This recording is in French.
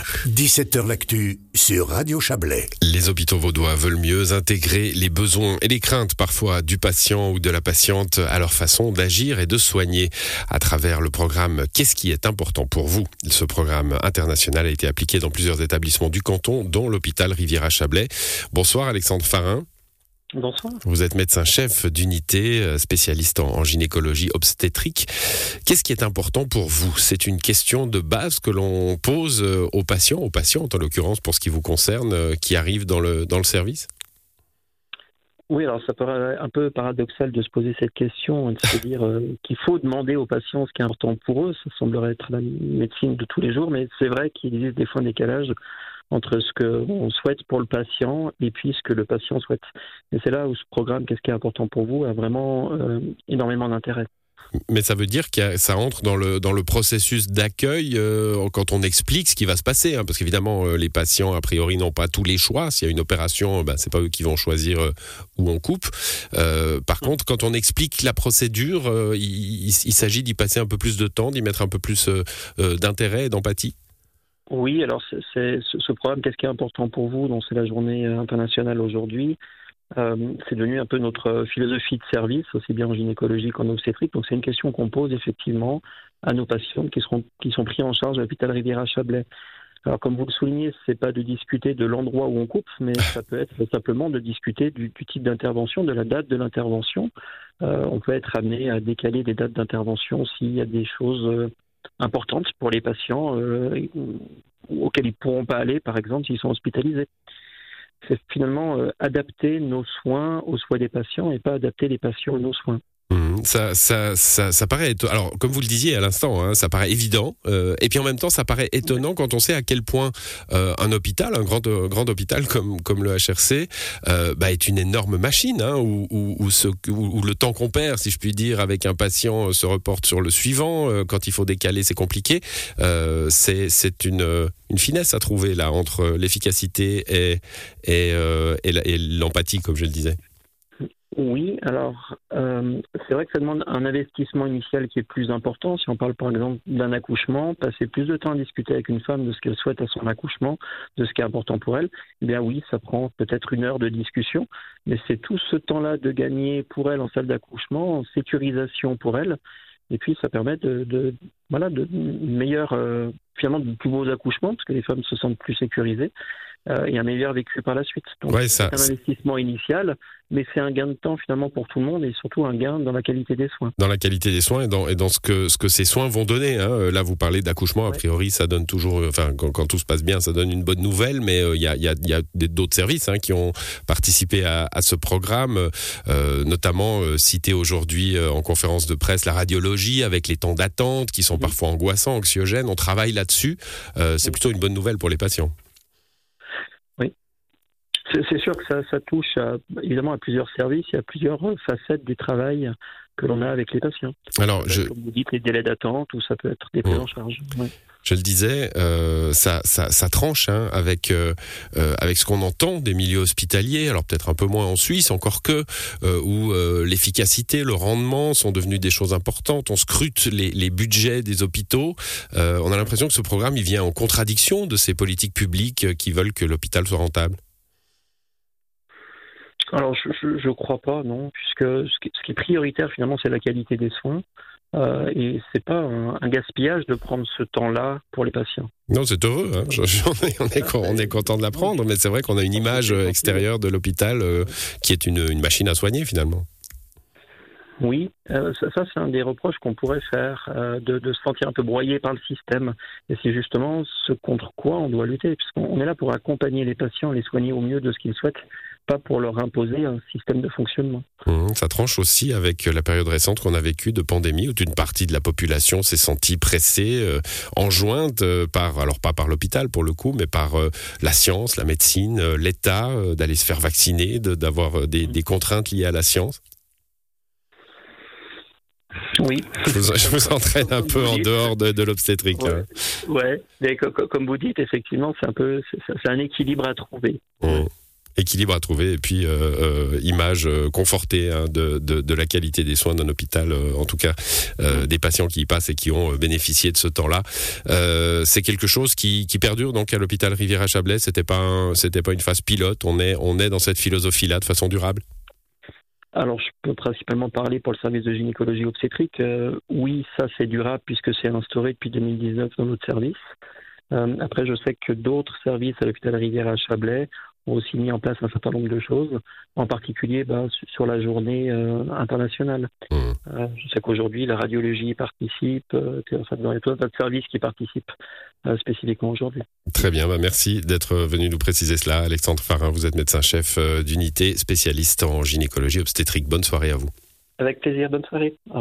Soir, 17h L'actu sur Radio Chablais. Les hôpitaux vaudois veulent mieux intégrer les besoins et les craintes parfois du patient ou de la patiente à leur façon d'agir et de soigner à travers le programme Qu'est-ce qui est important pour vous? Ce programme international a été appliqué dans plusieurs établissements du canton, dont l'hôpital Riviera-Chablais. Bonsoir Alexandre Farin. Bonsoir. Vous êtes médecin-chef d'unité, euh, spécialiste en, gynécologie obstétrique. Qu'est-ce qui est important pour vous? C'est une question de base que l'on pose euh, aux patients, aux patientes en l'occurrence pour ce qui vous concerne, euh, qui arrivent dans le, dans le service? Oui, alors ça paraît un peu paradoxal de se poser cette question, de se dire qu'il faut demander aux patients ce qui est important pour eux. Ça semblerait être la médecine de tous les jours, mais c'est vrai qu'il existe des fois un décalage entre ce qu'on souhaite pour le patient et puis ce que le patient souhaite. Et c'est là où ce programme, qu'est-ce qui est important pour vous, a vraiment euh, énormément d'intérêt. Mais ça veut dire que ça entre dans le, dans le processus d'accueil euh, quand on explique ce qui va se passer. Hein, parce qu'évidemment, euh, les patients, a priori, n'ont pas tous les choix. S'il y a une opération, ben, c'est pas eux qui vont choisir où on coupe. par contre, quand on explique la procédure, il, il s'agit d'y passer un peu plus de temps, d'y mettre un peu plus d'intérêt et d'empathie. Oui, alors c'est ce programme, qu'est-ce qui est important pour vous Donc c'est la journée internationale aujourd'hui. Euh, c'est devenu un peu notre philosophie de service, aussi bien en gynécologie qu'en obstétrique. Donc c'est une question qu'on pose effectivement à nos patients qui, seront, qui sont pris en charge à l'hôpital Riviera-Chablais. Alors comme vous le soulignez, c'est pas de discuter de l'endroit où on coupe, mais ça peut être simplement de discuter du, type d'intervention, de la date de l'intervention. Euh, on peut être amené à décaler des dates d'intervention s'il y a des choses importantes pour les patients euh, auxquels ils ne pourront pas aller, par exemple, s'ils sont hospitalisés. C'est finalement euh, adapter nos soins aux soins des patients et pas adapter les patients à nos soins. Mmh, ça, ça, ça, ça, paraît. Alors, comme vous le disiez à l'instant, hein, ça paraît évident. Euh, et puis en même temps, ça paraît étonnant quand on sait à quel point euh, un hôpital, un grand, grand hôpital comme, comme le HRC, euh, bah, est une énorme machine, hein, où, où, où, ce, où, le temps qu'on perd, si je puis dire, avec un patient euh, se reporte sur le suivant. Euh, quand il faut décaler, c'est compliqué. Euh, c'est une, une finesse à trouver là entre l'efficacité et, et, et l'empathie, comme je le disais. Oui, alors euh, c'est vrai que ça demande un investissement initial qui est plus important. Si on parle par exemple d'un accouchement, passer plus de temps à discuter avec une femme de ce qu'elle souhaite à son accouchement, de ce qui est important pour elle, eh bien oui, ça prend peut-être une heure de discussion, mais c'est tout ce temps-là de gagner pour elle en salle d'accouchement, en sécurisation pour elle, et puis ça permet de, de voilà de meilleur euh, finalement de plus beaux accouchements parce que les femmes se sentent plus sécurisées euh, et un meilleur vécu par la suite. Donc c'est un investissement initial, mais c'est un gain de temps finalement pour tout le monde et surtout un gain dans la qualité des soins. Dans la qualité des soins et dans, et dans ce, que, ce que ces soins vont donner. Hein. Euh, là, vous parlez d'accouchement, a priori, ça donne toujours, euh, enfin, quand, tout se passe bien, ça donne une bonne nouvelle, mais il y a, y a, y a d'autres services hein, qui ont participé à, à ce programme, notamment cité aujourd'hui en conférence de presse la radiologie avec les temps d'attente qui sont parfois angoissants, anxiogènes. On travaille là-dessus. c'est plutôt une bonne nouvelle pour les patients. C'est sûr que ça, ça touche évidemment à plusieurs services et à plusieurs facettes du travail que l'on a avec les patients. Alors, je... Comme vous dites, les délais d'attente ou ça peut être des prises en charge. Je le disais, euh, ça, ça, ça, tranche hein, avec euh, euh, avec ce qu'on entend des milieux hospitaliers. Alors peut-être un peu moins en Suisse, encore que euh, où l'efficacité, le rendement sont devenus des choses importantes. On scrute les, les budgets des hôpitaux. on a l'impression que ce programme il vient en contradiction de ces politiques publiques qui veulent que l'hôpital soit rentable. Alors, je ne crois pas, non, puisque ce qui, ce qui est prioritaire, finalement, c'est la qualité des soins. Euh, et c'est pas un, gaspillage de prendre ce temps-là pour les patients. Non, c'est heureux. Hein. on, est, on, est, content de l'apprendre, mais c'est vrai qu'on a une image extérieure de l'hôpital euh, qui est une, une, machine à soigner finalement. Oui, euh, ça, ça c'est un des reproches qu'on pourrait faire, euh, de, de, se sentir un peu broyé par le système. Et c'est justement ce contre quoi on doit lutter, puisqu'on est là pour accompagner les patients, les soigner au mieux de ce qu'ils souhaitent, pas pour leur imposer un système de fonctionnement. Mmh, ça tranche aussi avec la période récente qu'on a vécue de pandémie, où une partie de la population s'est sentie pressée, euh, enjointe par, alors pas par l'hôpital pour le coup, mais par euh, la science, la médecine, euh, l'État, d'aller se faire vacciner, d'avoir des, des contraintes liées à la science. Oui. Je vous, entraîne un peu en dehors de, l'obstétrique. Ouais. Mais comme vous dites, effectivement, c'est un peu, c'est un équilibre à trouver. Mmh. Équilibre à trouver et puis image confortée hein, de, de, la qualité des soins d'un hôpital, en tout cas des patients qui y passent et qui ont bénéficié de ce temps-là. c'est quelque chose qui, qui perdure donc à l'hôpital Riviera-Chablais. C'était pas pas une phase pilote. On est on est dans cette philosophie-là de façon durable. Alors, je peux principalement parler pour le service de gynécologie obstétrique. Euh, oui, ça c'est durable puisque c'est instauré depuis 2019 dans notre service. Euh, après, je sais que d'autres services à l'hôpital Rivière à Chablais ont aussi mis en place un certain nombre de choses, en particulier bah, sur la journée euh, internationale. Mmh. Euh, je sais qu'aujourd'hui, la radiologie participe, euh, enfin, il y a tout un tas de services qui participent spécifiquement aujourd'hui. Très bien, bah merci d'être venu nous préciser cela. Alexandre Farin, vous êtes médecin-chef d'unité, spécialiste en gynécologie obstétrique. Bonne soirée à vous. Avec plaisir, bonne soirée.